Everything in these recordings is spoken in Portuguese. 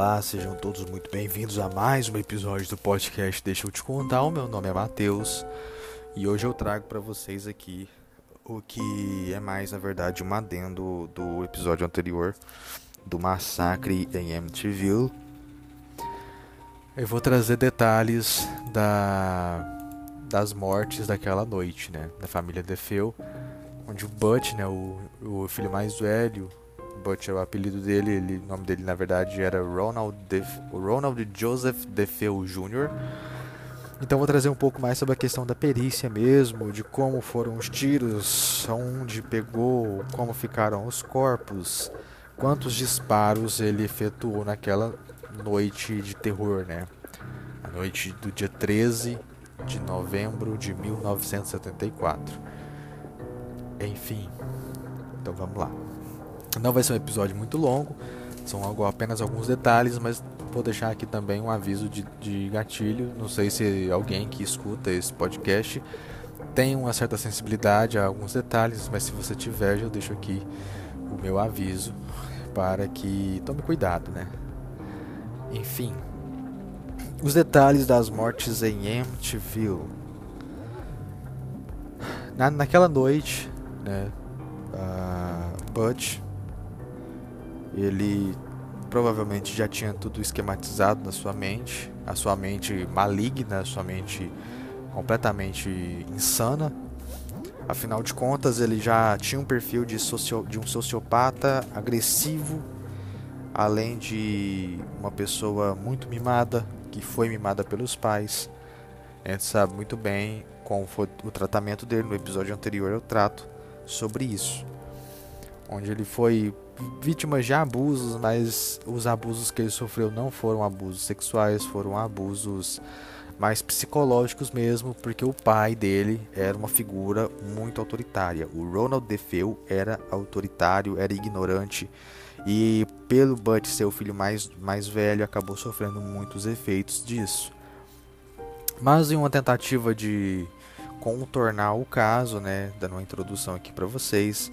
Olá, sejam todos muito bem-vindos a mais um episódio do podcast Deixa eu te contar. O meu nome é Matheus e hoje eu trago para vocês aqui o que é mais, na verdade, um adendo do episódio anterior do massacre em Amityville. Eu vou trazer detalhes da, das mortes daquela noite, né, da família DeFeo, onde o Butch, né, o, o filho mais velho, Butch é o apelido dele, ele, o nome dele na verdade era Ronald, Def, Ronald Joseph DeFeo Jr. Então vou trazer um pouco mais sobre a questão da perícia mesmo, de como foram os tiros, onde pegou, como ficaram os corpos, quantos disparos ele efetuou naquela noite de terror, né? A noite do dia 13 de novembro de 1974. Enfim, então vamos lá. Não vai ser um episódio muito longo, são apenas alguns detalhes, mas vou deixar aqui também um aviso de, de gatilho. Não sei se alguém que escuta esse podcast tem uma certa sensibilidade a alguns detalhes, mas se você tiver, já deixo aqui o meu aviso para que tome cuidado, né? Enfim, os detalhes das mortes em Amityville. Na, naquela noite, né, uh, Butch ele provavelmente já tinha tudo esquematizado na sua mente, a sua mente maligna, a sua mente completamente insana. Afinal de contas, ele já tinha um perfil de, socio, de um sociopata agressivo, além de uma pessoa muito mimada, que foi mimada pelos pais. A gente sabe muito bem como foi o tratamento dele no episódio anterior eu trato sobre isso. Onde ele foi vítimas de abusos, mas os abusos que ele sofreu não foram abusos sexuais, foram abusos mais psicológicos mesmo, porque o pai dele era uma figura muito autoritária. O Ronald DeFeo era autoritário, era ignorante e pelo Butch ser o filho mais, mais velho, acabou sofrendo muitos efeitos disso. Mas em uma tentativa de contornar o caso, né, dando uma introdução aqui para vocês,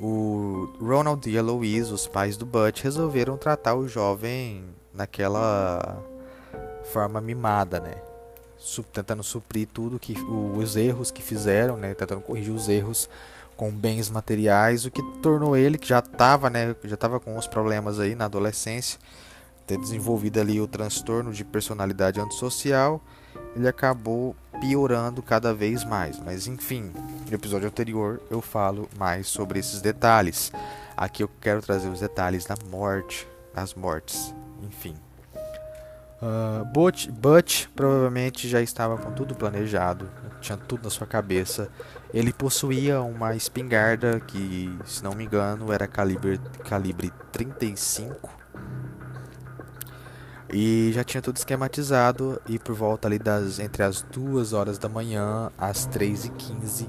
o Ronald e a Louise, os pais do Butch, resolveram tratar o jovem naquela forma mimada, né? tentando suprir tudo que os erros que fizeram, né? Tentando corrigir os erros com bens materiais, o que tornou ele que já estava, né? Já estava com os problemas aí na adolescência, ter desenvolvido ali o transtorno de personalidade antissocial, ele acabou piorando cada vez mais. Mas enfim, no episódio anterior eu falo mais sobre esses detalhes. Aqui eu quero trazer os detalhes da morte, das mortes, enfim. Uh, Butch, Butch provavelmente já estava com tudo planejado, tinha tudo na sua cabeça. Ele possuía uma espingarda que, se não me engano, era calibre, calibre 35 e já tinha tudo esquematizado e por volta ali das entre as duas horas da manhã às 3 e 15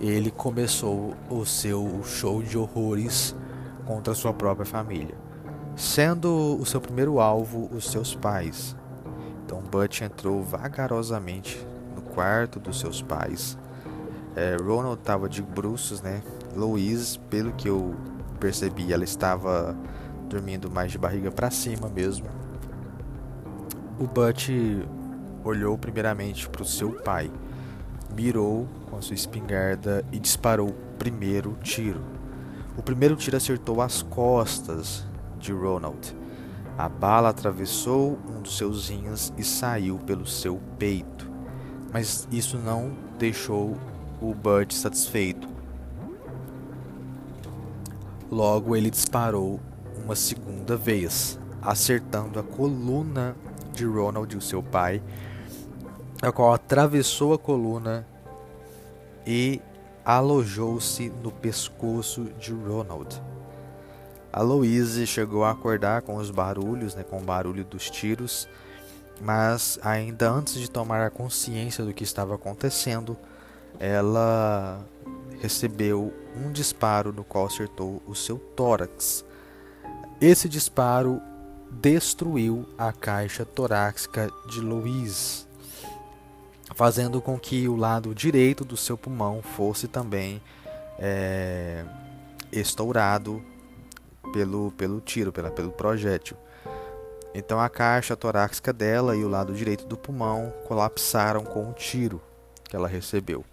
ele começou o seu show de horrores contra sua própria família, sendo o seu primeiro alvo os seus pais. Então Butch entrou vagarosamente no quarto dos seus pais. É, Ronald estava de bruços, né? Louise, pelo que eu percebi, ela estava dormindo mais de barriga para cima mesmo o Butch olhou primeiramente para o seu pai, mirou com a sua espingarda e disparou o primeiro tiro. O primeiro tiro acertou as costas de Ronald. A bala atravessou um dos seus rins e saiu pelo seu peito. Mas isso não deixou o Butch satisfeito. Logo ele disparou uma segunda vez, acertando a coluna de Ronald, o seu pai, a qual atravessou a coluna e alojou-se no pescoço de Ronald. A Louise chegou a acordar com os barulhos, né, com o barulho dos tiros, mas ainda antes de tomar a consciência do que estava acontecendo, ela recebeu um disparo no qual acertou o seu tórax. Esse disparo destruiu a caixa torácica de Louise, fazendo com que o lado direito do seu pulmão fosse também é, estourado pelo, pelo tiro, pela, pelo projétil. Então a caixa torácica dela e o lado direito do pulmão colapsaram com um tiro que ela recebeu.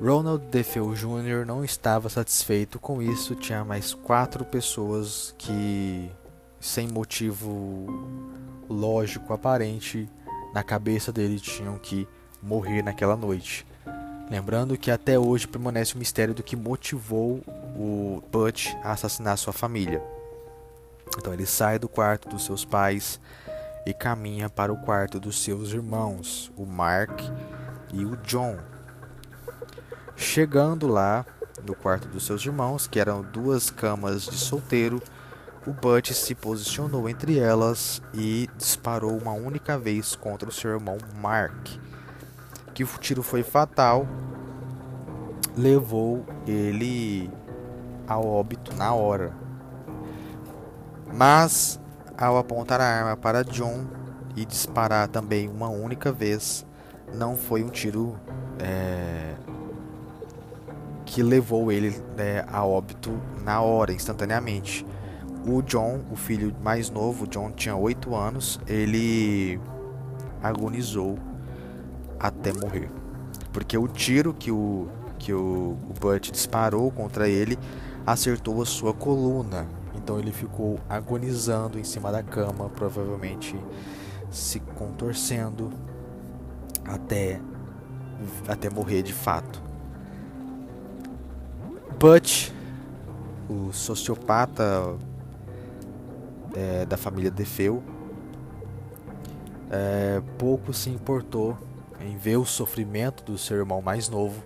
Ronald DeFeo Jr. não estava satisfeito com isso, tinha mais quatro pessoas que, sem motivo lógico aparente, na cabeça dele tinham que morrer naquela noite. Lembrando que até hoje permanece o mistério do que motivou o Butch a assassinar sua família. Então ele sai do quarto dos seus pais e caminha para o quarto dos seus irmãos, o Mark e o John. Chegando lá, no quarto dos seus irmãos, que eram duas camas de solteiro, o Butch se posicionou entre elas e disparou uma única vez contra o seu irmão Mark. Que o tiro foi fatal, levou ele ao óbito na hora. Mas, ao apontar a arma para John e disparar também uma única vez, não foi um tiro é, que levou ele né, a óbito na hora, instantaneamente. O John, o filho mais novo, John tinha 8 anos, ele agonizou até morrer. Porque o tiro que o, que o, o disparou contra ele acertou a sua coluna. Então ele ficou agonizando em cima da cama, provavelmente se contorcendo até, até morrer de fato. Butch, o sociopata é, da família Defeu, é, pouco se importou em ver o sofrimento do seu irmão mais novo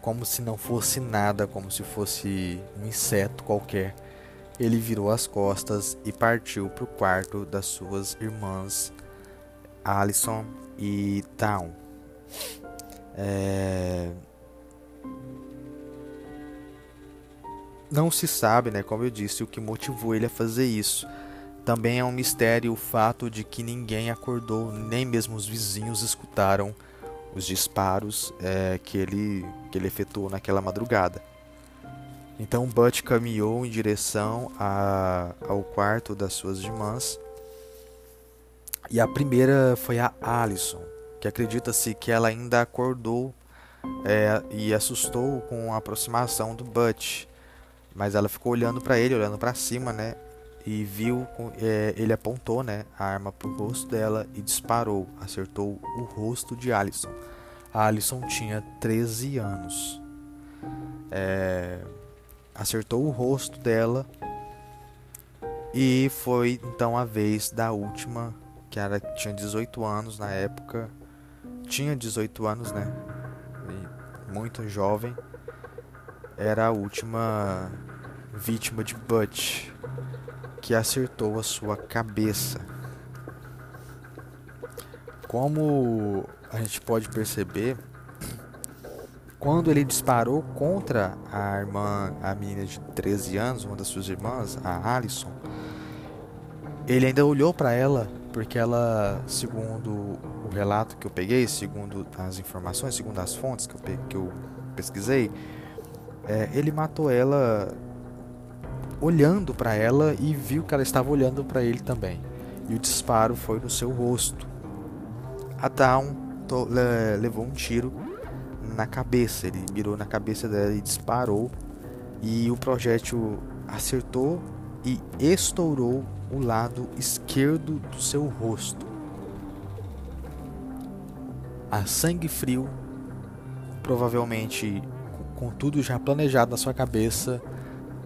como se não fosse nada, como se fosse um inseto qualquer. Ele virou as costas e partiu para o quarto das suas irmãs Alison e Dawn. É... Não se sabe, né, como eu disse, o que motivou ele a fazer isso. Também é um mistério o fato de que ninguém acordou, nem mesmo os vizinhos escutaram os disparos é, que, ele, que ele efetuou naquela madrugada. Então Butch caminhou em direção a, ao quarto das suas irmãs. E a primeira foi a Alison, que acredita-se que ela ainda acordou é, e assustou com a aproximação do Butch. Mas ela ficou olhando para ele, olhando para cima, né? E viu, é, ele apontou, né, a arma pro rosto dela e disparou, acertou o rosto de Alison. A Alison tinha 13 anos. É, acertou o rosto dela e foi então a vez da última, que era tinha 18 anos na época. Tinha 18 anos, né? Muito jovem era a última vítima de Butch, que acertou a sua cabeça. Como a gente pode perceber, quando ele disparou contra a irmã, a menina de 13 anos, uma das suas irmãs, a Alison, ele ainda olhou para ela, porque ela, segundo o relato que eu peguei, segundo as informações, segundo as fontes que eu, que eu pesquisei, é, ele matou ela olhando para ela e viu que ela estava olhando para ele também. E o disparo foi no seu rosto. A Dawn levou um tiro na cabeça, ele mirou na cabeça dela e disparou. E o projétil acertou e estourou o lado esquerdo do seu rosto. A sangue frio, provavelmente com tudo já planejado na sua cabeça,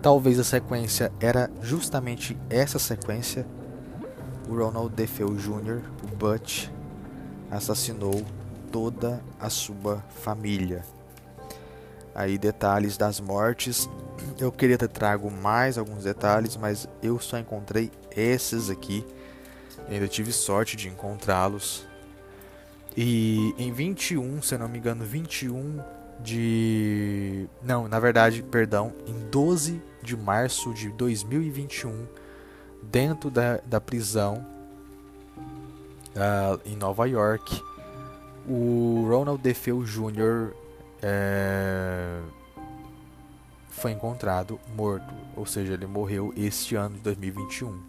talvez a sequência era justamente essa sequência. O Ronald DeFeo Jr., o Butch, assassinou toda a sua família. Aí detalhes das mortes. Eu queria ter trago mais alguns detalhes, mas eu só encontrei esses aqui. ainda tive sorte de encontrá-los. E em 21, se eu não me engano, 21 de. Não, na verdade, perdão, em 12 de março de 2021, dentro da, da prisão uh, em Nova York, o Ronald DeFeo Jr. É, foi encontrado morto, ou seja, ele morreu este ano de 2021.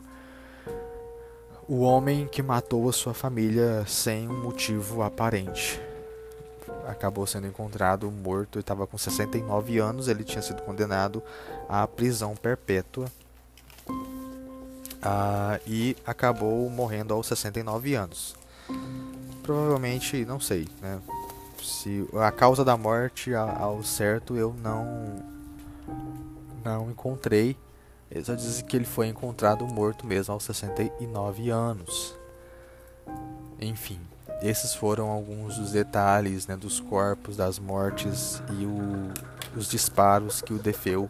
o homem que matou a sua família sem um motivo aparente. Acabou sendo encontrado morto, ele estava com 69 anos, ele tinha sido condenado à prisão perpétua ah, e acabou morrendo aos 69 anos. Provavelmente, não sei, né? Se a causa da morte ao certo eu não não encontrei. Eles só dizem que ele foi encontrado morto mesmo aos 69 anos. Enfim, esses foram alguns dos detalhes né, dos corpos, das mortes e o, os disparos que o Defeu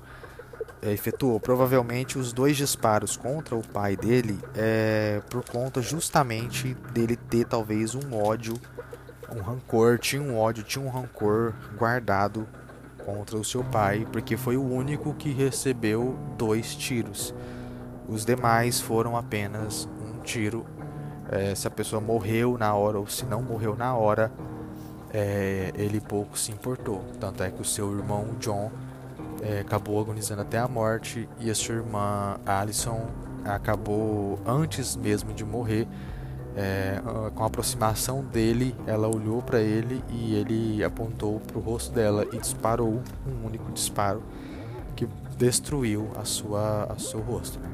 é, efetuou. Provavelmente os dois disparos contra o pai dele é por conta justamente dele ter talvez um ódio, um rancor, tinha um ódio, tinha um rancor guardado contra o seu pai, porque foi o único que recebeu dois tiros. Os demais foram apenas um tiro. É, se a pessoa morreu na hora ou se não morreu na hora, é, ele pouco se importou. Tanto é que o seu irmão John é, acabou agonizando até a morte e a sua irmã Alison acabou antes mesmo de morrer é, com a aproximação dele, ela olhou para ele e ele apontou para o rosto dela e disparou um único disparo que destruiu a sua, a seu rosto. Né?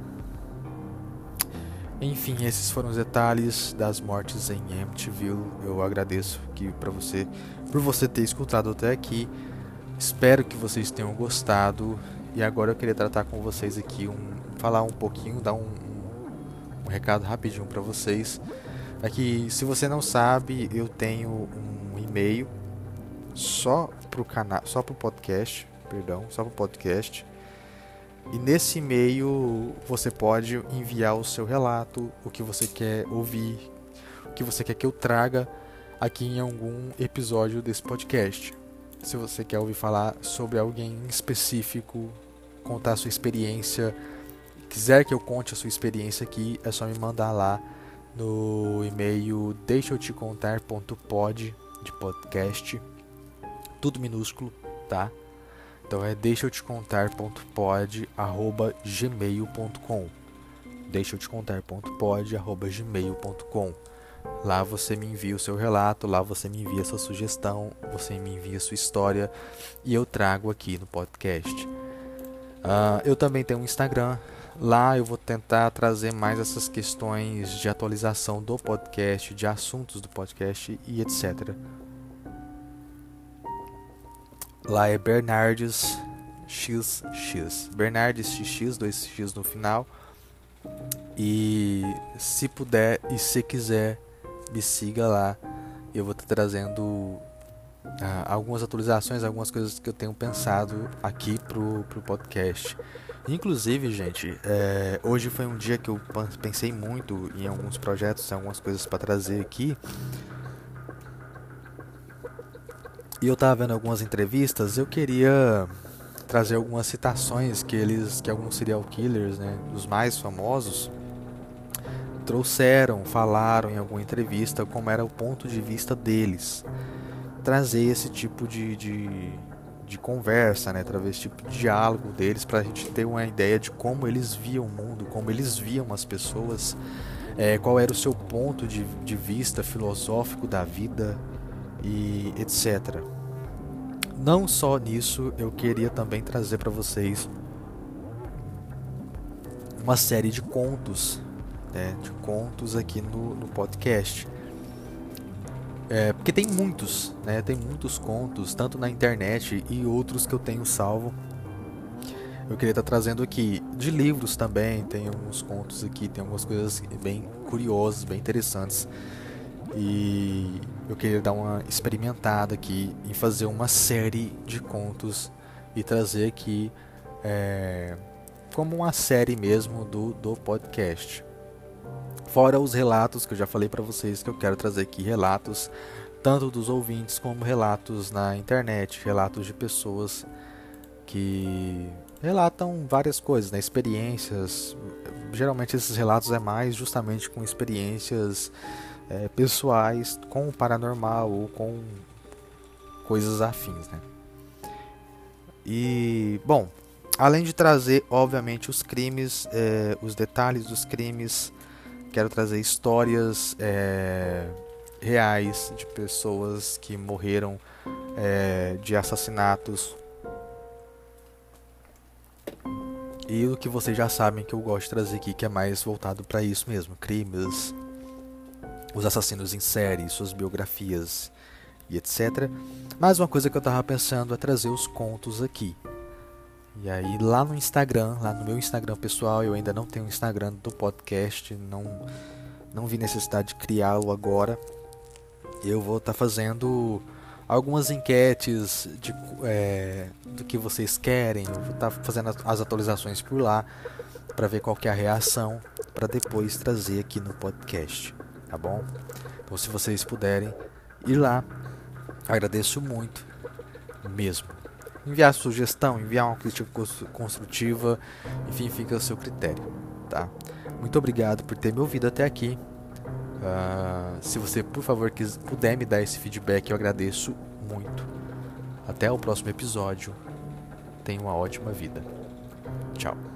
Enfim, esses foram os detalhes das mortes em Amityville. Eu agradeço que para você por você ter escutado até aqui. Espero que vocês tenham gostado. E agora eu queria tratar com vocês aqui um falar um pouquinho, dar um, um, um recado rapidinho para vocês é que se você não sabe, eu tenho um e-mail só pro canal, só pro podcast, perdão, só pro podcast. E nesse e-mail você pode enviar o seu relato, o que você quer ouvir, o que você quer que eu traga aqui em algum episódio desse podcast. Se você quer ouvir falar sobre alguém específico, contar a sua experiência, quiser que eu conte a sua experiência aqui, é só me mandar lá no e-mail deixa eu te contar.pod de podcast, tudo minúsculo, tá? Então é deixa eu te contar.pod arroba gmail.com deixa eu te contar.pod arroba gmail.com Lá você me envia o seu relato, lá você me envia sua sugestão, você me envia sua história e eu trago aqui no podcast. Uh, eu também tenho um Instagram, Lá eu vou tentar trazer mais essas questões de atualização do podcast, de assuntos do podcast e etc. Lá é Bernardes XX. Bernardes XX, dois X no final. E se puder e se quiser, me siga lá. Eu vou estar trazendo ah, algumas atualizações, algumas coisas que eu tenho pensado aqui pro, pro podcast. Inclusive, gente, é, hoje foi um dia que eu pensei muito em alguns projetos, em algumas coisas para trazer aqui. E eu tava vendo algumas entrevistas, eu queria trazer algumas citações que eles, que alguns serial killers, né, os mais famosos, trouxeram, falaram em alguma entrevista como era o ponto de vista deles. Trazer esse tipo de, de de conversa, né, através desse tipo de diálogo deles, para a gente ter uma ideia de como eles viam o mundo, como eles viam as pessoas, é, qual era o seu ponto de, de vista filosófico da vida e etc. Não só nisso, eu queria também trazer para vocês uma série de contos, né, de contos aqui no, no podcast. É, porque tem muitos, né? Tem muitos contos, tanto na internet e outros que eu tenho salvo. Eu queria estar trazendo aqui de livros também, tem alguns contos aqui, tem algumas coisas bem curiosas, bem interessantes. E eu queria dar uma experimentada aqui em fazer uma série de contos e trazer aqui é, como uma série mesmo do, do podcast. Fora os relatos que eu já falei para vocês que eu quero trazer aqui relatos tanto dos ouvintes como relatos na internet, relatos de pessoas que relatam várias coisas, né? experiências. Geralmente esses relatos é mais justamente com experiências é, pessoais com o paranormal ou com coisas afins, né? E bom, além de trazer obviamente os crimes, é, os detalhes dos crimes, quero trazer histórias é, reais de pessoas que morreram é, de assassinatos. E o que vocês já sabem que eu gosto de trazer aqui, que é mais voltado para isso mesmo: crimes, os assassinos em série, suas biografias e etc. Mas uma coisa que eu estava pensando é trazer os contos aqui. E aí lá no Instagram, lá no meu Instagram pessoal, eu ainda não tenho o Instagram do podcast, não não vi necessidade de criá-lo agora. Eu vou estar tá fazendo algumas enquetes de, é, do que vocês querem. Eu vou estar tá fazendo as atualizações por lá para ver qual é a reação para depois trazer aqui no podcast, tá bom? Então se vocês puderem ir lá, agradeço muito mesmo. Enviar sugestão, enviar uma crítica construtiva, enfim, fica ao seu critério, tá? Muito obrigado por ter me ouvido até aqui. Uh, se você, por favor, quiser, puder me dar esse feedback, eu agradeço muito. Até o próximo episódio. Tenha uma ótima vida. Tchau.